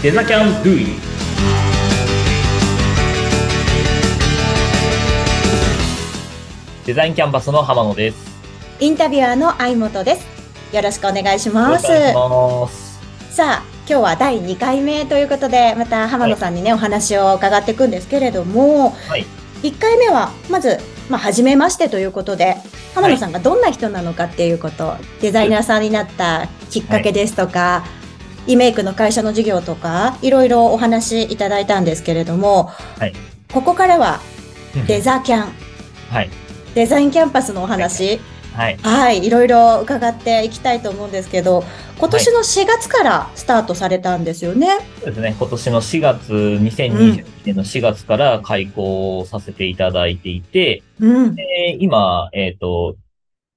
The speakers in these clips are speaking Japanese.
デザキャンドゥイデザインキャンバスの浜野です。インタビュアーの相本です。よろしくお願いします。さあ、今日は第2回目ということで、また浜野さんにね、お話を伺っていくんですけれども、はい1回目は、まず、まあ、初めましてということで、浜野さんがどんな人なのかっていうこと、デザイナーさんになったきっかけですとか、イメイクの会社の事業とか、いろいろお話いただいたんですけれども、はいここからはデザキャン、はい。デザインキャンパスのお話、はい。はい、いろいろ伺っていきたいと思うんですけど、今年の4月からスタートされたんですよね。そうですね。今年の4月、2022年の4月から開講させていただいていて、うん。で今、えっ、と、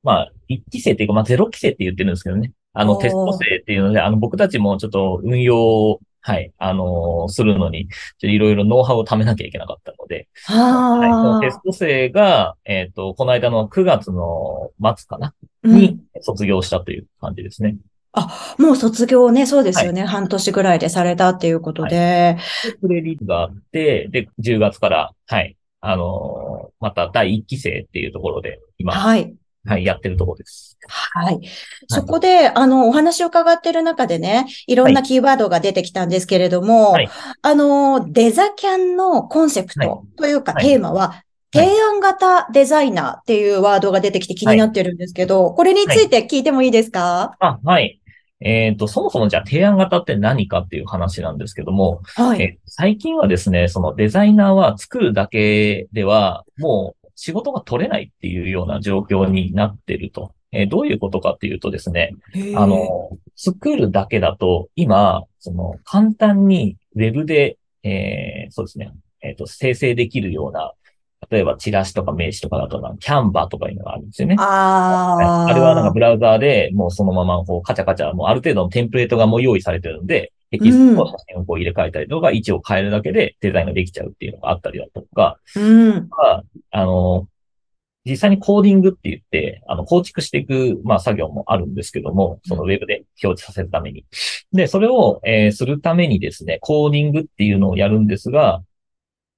まあ、1期生っていうか、まあ、0期生って言ってるんですけどね。あの、テスト生っていうので、あの、僕たちもちょっと運用を、はい、あのーするのに、いろいろノウハウを貯めなきゃいけなかったので、はい、そのはテスト生が、えっ、と、この間の9月の末かな？あ。うにん。卒業したという感じですね。あ、もう卒業ね、そうですよね。半年ぐらいでされたっていうことで。でプレリーズがあって、で、10月から、はい、あのーまた第1期生っていうところで、今、はい、はい。やってるところです。はい。そこで、あの、お話を伺ってる中でね、いろんなキーワードが出てきたんですけれども、はいあの、デザキャンのコンセプトというかはいテーマは、提案型デザイナーっていうワードが出てきて気になってるんですけど、これについて聞いてもいいですか？あ、はい。えっ、と、そもそもじゃあ提案型って何かっていう話なんですけども、はい。え最近はですね、そのデザイナーは作るだけでは、もう仕事が取れないっていうような状況になってると。えーどういうことかっていうとですね、あの、作るだけだと、今、その、簡単にウェブで、えーそうですね、えっ、と、生成できるような、例えばチラシとか名刺とかだとな、キャンバーとかいうのがあるんですよね。ああ。あれはなんかブラウザーでもうそのままこうカチャカチャ、もうある程度のテンプレートがもう用意されてるので、テキストと写真をこう入れ替えたりとか、位置を変えるだけでデザインができちゃうっていうのがあったりだとか、うん。はあの、実際にコーディングって言って、あの、構築していく、まあ、作業もあるんですけども、そのウェブで表示させるために。で、それを、えーするためにですね、コーディングっていうのをやるんですが、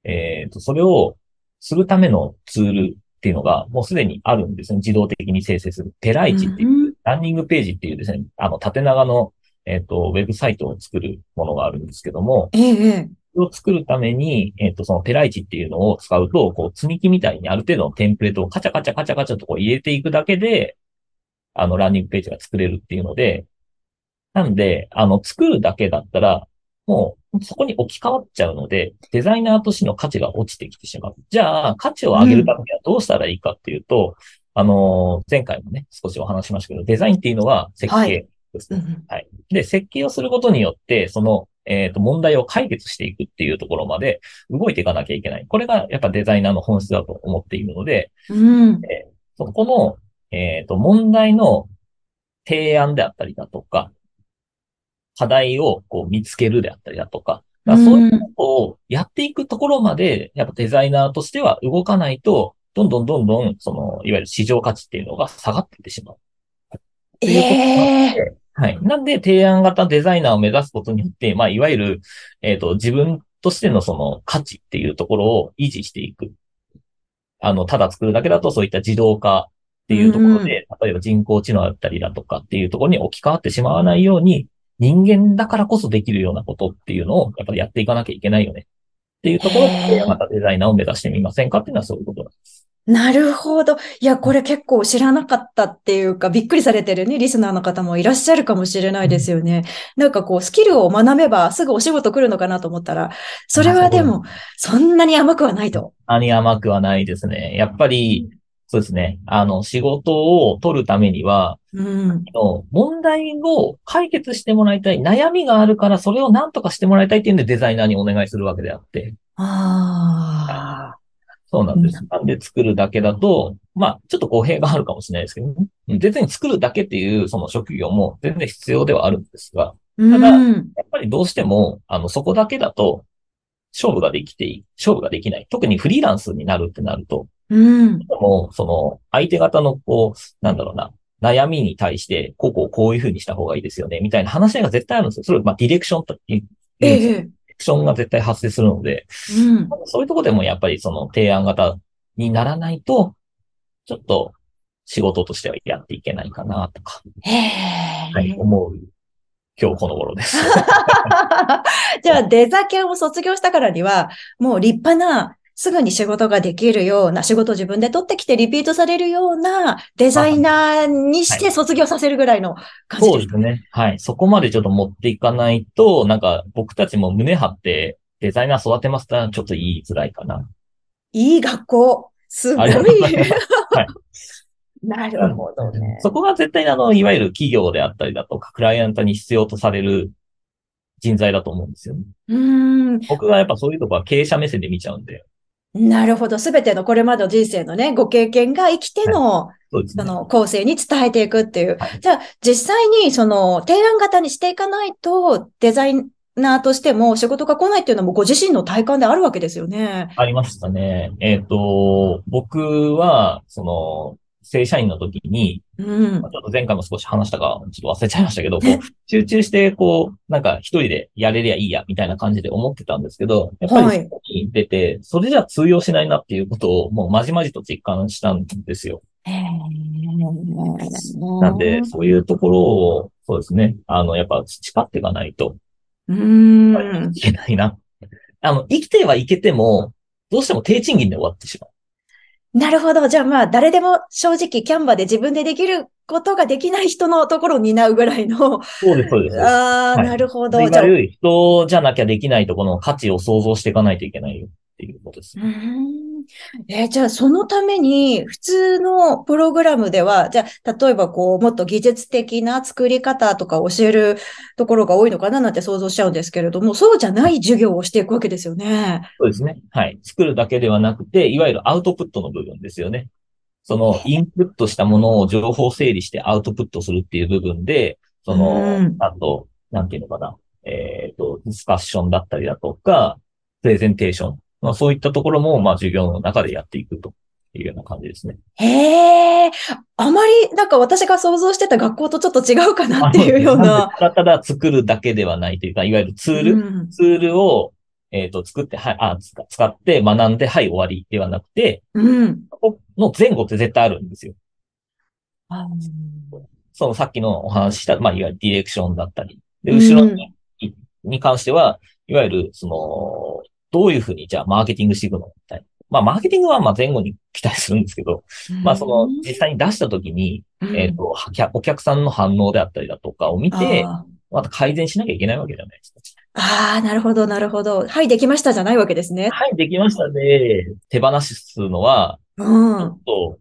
えっ、と、それをするためのツールっていうのが、もうすでにあるんですね。自動的に生成する。ペライチっていう、うんランニングページっていうですね、あの、縦長の、えっ、と、ウェブサイトを作るものがあるんですけども、ええを作るために、えっ、と、そのペライチっていうのを使うと、こう、積み木みたいにある程度のテンプレートをカチャカチャカチャカチャとこう入れていくだけで、あの、ランニングページが作れるっていうので、なんで、あの、作るだけだったら、もう、そこに置き換わっちゃうので、デザイナーとしての価値が落ちてきてしまう。じゃあ、価値を上げるためにはどうしたらいいかっていうと、あの、前回もね、少しお話ししましたけど、デザインっていうのは設は計ですね。うんはい。で、設計をすることによって、その、えっ、と、問題を解決していくっていうところまで動いていかなきゃいけない。これがやっぱデザイナーの本質だと思っているので、うん。そこの、えっ、と、問題の提案であったりだとか、課題をこう見つけるであったりだとか、だからそういうことをやっていくところまで、やっぱデザイナーとしては動かないと、どんどんどんどん、その、いわゆる市場価値っていうのが下がっていってしまう。ええはい。なんで、提案型デザイナーを目指すことによって、まあ、いわゆる、えっ、と、自分としてのその価値っていうところを維持していく。あの、ただ作るだけだとそういった自動化っていうところで、例えば人工知能だったりだとかっていうところに置き換わってしまわないように、人間だからこそできるようなことっていうのを、やっぱりやっていかなきゃいけないよね。っていうところ提案型デザイナーを目指してみませんかっていうのはそういうことなんです。なるほど。いや、これ結構知らなかったっていうか、びっくりされてるね、リスナーの方もいらっしゃるかもしれないですよね。なんかこう、スキルを学べばすぐお仕事来るのかなと思ったら、それはでも、そんなに甘くはないと。あに甘くはないですね。やっぱり、そうですね。あの、仕事を取るためには、うん。の問題を解決してもらいたい。悩みがあるから、それを何とかしてもらいたいっていうんでデザイナーにお願いするわけであって。ああ。そうなんです。なんで作るだけだと、まあ、ちょっと語弊があるかもしれないですけどね。うん全然作るだけっていうその職業も全然必要ではあるんですが、うん。だやっぱりどうしても、あの、そこだけだと、勝負ができていい、勝負ができない。特にフリーランスになるってなると、うん。もう、その、相手方の、こう、なんだろうな、悩みに対して、こうこうこういう風にした方がいいですよね、みたいな話が絶対あるんですよ。それを、まあ、ディレクションと言えで、え。アクションが絶対発生するので、うん。そういうところでもやっぱりその提案型にならないと、ちょっと仕事としてはやっていけないかなとか。はい、思う今日この頃です。じゃあ、デザ系を卒業したからには、もう立派な、すぐに仕事ができるような、仕事を自分で取ってきてリピートされるようなデザイナーにして卒業させるぐらいの感じですかそうですね。はい。そこまでちょっと持っていかないと、なんか僕たちも胸張ってデザイナー育てますってのはちょっと言いづらいかな。いい学校。すごい。はい。なるほどね。そこが絶対にあの、いわゆる企業であったりだとか、クライアントに必要とされる人材だと思うんですよね。うーん。僕がやっぱそういうとこは経営者目線で見ちゃうんで。なるほど。すべてのこれまでの人生のね、ご経験が生きての、そうですね。その、後世に伝えていくっていう。はいじゃあ、実際に、その、提案型にしていかないと、デザイナーとしても仕事が来ないっていうのもご自身の体感であるわけですよね。ありましたね。えっ、と、僕は、その、正社員の時に、うんまあ。ちょっと前回も少し話したか、ちょっと忘れちゃいましたけど、こう、集中して、こう、なんか一人でやれりゃいいや、みたいな感じで思ってたんですけど、やっぱり出て、それじゃ通用しないなっていうことを、もうまじまじと実感したんですよ。なんで、そういうところを、そうですね、あの、やっぱ培っていかないとうーん。いけないな。あの、生きてはいけても、どうしても低賃金で終わってしまう。なるほど。じゃあまあ、誰でも正直キャンバで自分でできることができない人のところを担うぐらいの。そうです、そうです。ああ、はいなるほど。いじゃあ、人じゃなきゃできないところの価値を想像していかないといけないよっていうことですう。ーんえーじゃあ、そのために、普通のプログラムでは、じゃあ、例えばこう、もっと技術的な作り方とか教えるところが多いのかななんて想像しちゃうんですけれども、そうじゃない授業をしていくわけですよね。そうですね。はい。作るだけではなくて、いわゆるアウトプットの部分ですよね。その、インプットしたものを情報整理してアウトプットするっていう部分で、そのうん、あと、なんていうのかな。えっ、と、ディスカッションだったりだとか、プレゼンテーション。まあそういったところも、まあ授業の中でやっていくというような感じですね。へえ、あまり、なんか私が想像してた学校とちょっと違うかなっていうような。ただただ作るだけではないというか、いわゆるツール、うんツールを、えっ、と、作って、はい、あ、使使って学んで、はい、終わりではなくて、うん。の前後って絶対あるんですよ。あそのさっきのお話しした、まあ、いわゆるディレクションだったり。で、うん後ろに、に関しては、いわゆる、その、どういうふうに、じゃあ、マーケティングしていくのみたいな。まあ、マーケティングは、まあ、前後に期待するんですけど、まあ、その、実際に出したときに、うんえっ、と、お客さんの反応であったりだとかを見て、あまた改善しなきゃいけないわけじゃないですか。あー、なるほど、なるほど。はい、できましたじゃないわけですね。はい、できましたね。手放すのは、うちょん。っと、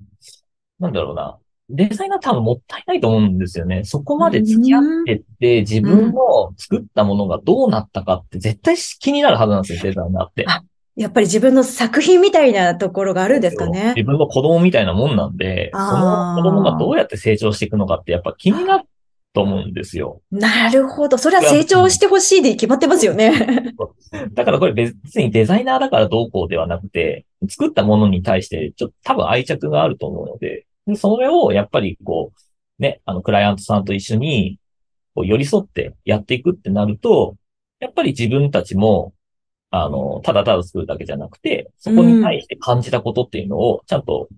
なんだろうな。デザイナー多分もったいないと思うんですよね。そこまで付き合ってって、自分の作ったものがどうなったかって絶対気になるはずなんですよ、デザイナーって。あやっぱり自分の作品みたいなところがあるんですかね。自分の子供みたいなもんなんで、その子供がどうやって成長していくのかってやっぱ気になると思うんですよ。なるほど。それは成長してほしいで決まってますよね。だからこれ別にデザイナーだからどうこうではなくて、作ったものに対してちょっと多分愛着があると思うので、でそれをやっぱりこう、ね、あの、クライアントさんと一緒にこう寄り添ってやっていくってなると、やっぱり自分たちも、あの、ただただ作るだけじゃなくて、そこに対して感じたことっていうのをちゃんと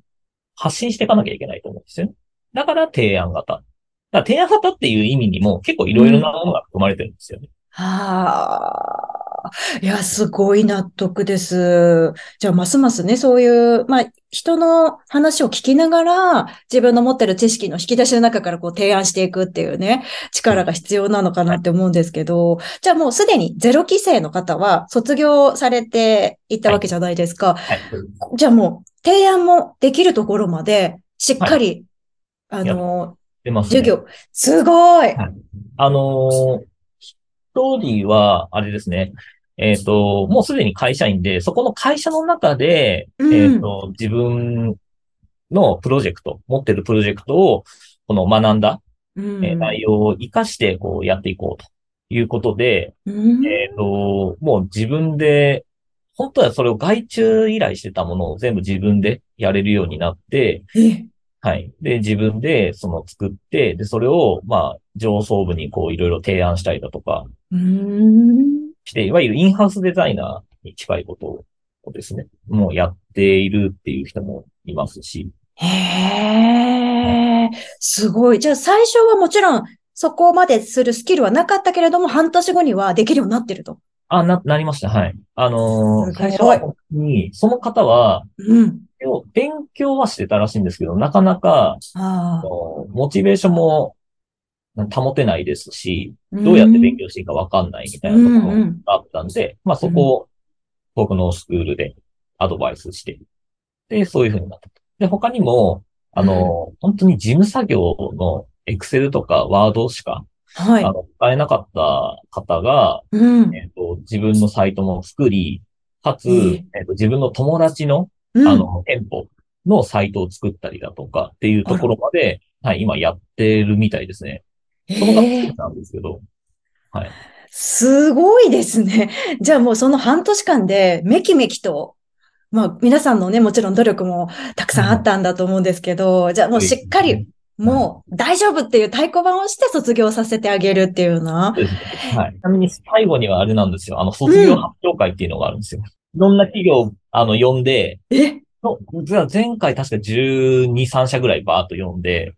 発信していかなきゃいけないと思うんですよね。だから提案型。だから提案型っていう意味にも結構いろいろなものが含まれてるんですよね。はあ。いや、すごい納得です。じゃあ、ますますね、そういう、まあ、人の話を聞きながら、自分の持ってる知識の引き出しの中からこう提案していくっていうね、力が必要なのかなって思うんですけど、じゃあもうすでにゼロ期生の方は卒業されていったわけじゃないですか。はい。じゃあもう、提案もできるところまで、しっかり、あの、ね。授業、すごい、はいあのー一人は、あれですね。えっ、と、もうすでに会社員で、そこの会社の中で、うん。えっ、と、自分のプロジェクト、持ってるプロジェクトを、この学んだ、うん。えー内容を活かして、こう、やっていこうということで、うん。えっ、と、もう自分で、本当はそれを外注依頼してたものを全部自分でやれるようになって、えはい。で、自分でその作って、で、それを、まあ、上層部にこういろいろ提案したりだとかいわゆるインハウスデザイナーに近いことをですね、もうやっているっていう人もいますし、へえ、すごい。じゃあ最初はもちろんそこまでするスキルはなかったけれども、半年後にはできるようになってると。あ、な、なりました。はい。あのー最初はに、その方は、うん。勉強はしてたらしいんですけど、なかなか、モチベーションも保てないですし、どどうやって勉強していいかわかんないみたいなところがあったんで、まあそこを僕のスクールでアドバイスして、で、そういう風になったと。で、他にも、あの、本当に事務作業のエクセルとかワードしか、はいあ。の、使えなかった方が、うん。えっと、自分のサイトも作り、かつ、えええっと、自分の友達の、うんあの、店舗のサイトを作ったりだとかっていうところまで、はい、今やってるみたいですね。その方ええなんですけど、はい。すごいですね。じゃあもうその半年間でめきめきと、まあ皆さんのね、もちろん努力もたくさんあったんだと思うんですけど、じゃあもうしっかり、もう大丈夫っていう太鼓判をして卒業させてあげるっていうなそう。ですねはい。ちなみに最後にはあれなんですよ。あの、卒業発表会っていうのがあるんですよ。いろんな企業を、あの、呼んで、え？前回確か12、3社ぐらいバーっと呼んで、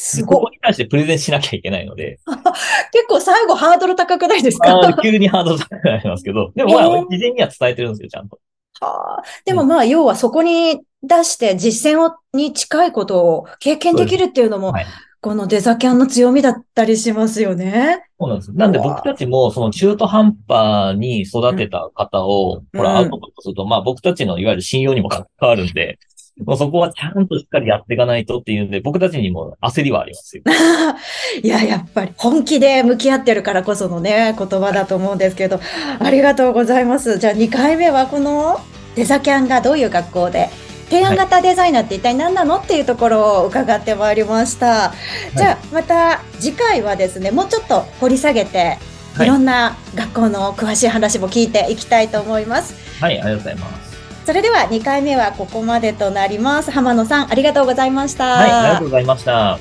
すごい。ここに対してプレゼンしなきゃいけないので、結構最後ハードル高くないですか？急にハードル高くなりますけど、でもまあ、えー。事前には伝えてるんですよ、ちゃんと。はあ。でもまあ、要はそこに出して実践をに近いことを経験できるっていうのも、はい。このデザキャンの強みだったりしますよね。そうなんです。なんで僕たちも、その中途半端に育てた方を、うん。ほら、アウトプットすると、まあ僕たちのいわゆる信用にも関わるんで、もうそこはちゃんとしっかりやっていかないとっていうんで、僕たちにも焦りはありますよ。いや、やっぱり本気で向き合ってるからこそのね、言葉だと思うんですけど、ありがとうございます。じゃあ2回目はこのデザキャンがどういう学校で、提案型デザイナーって一体何なのっていうところを伺ってまいりました。じゃあまた次回はですね、もうちょっと掘り下げて、はいいろんな学校の詳しい話も聞いていきたいと思います。はい、ありがとうございます。それでは2回目はここまでとなります。浜野さん、ありがとうございました。はい、ありがとうございました。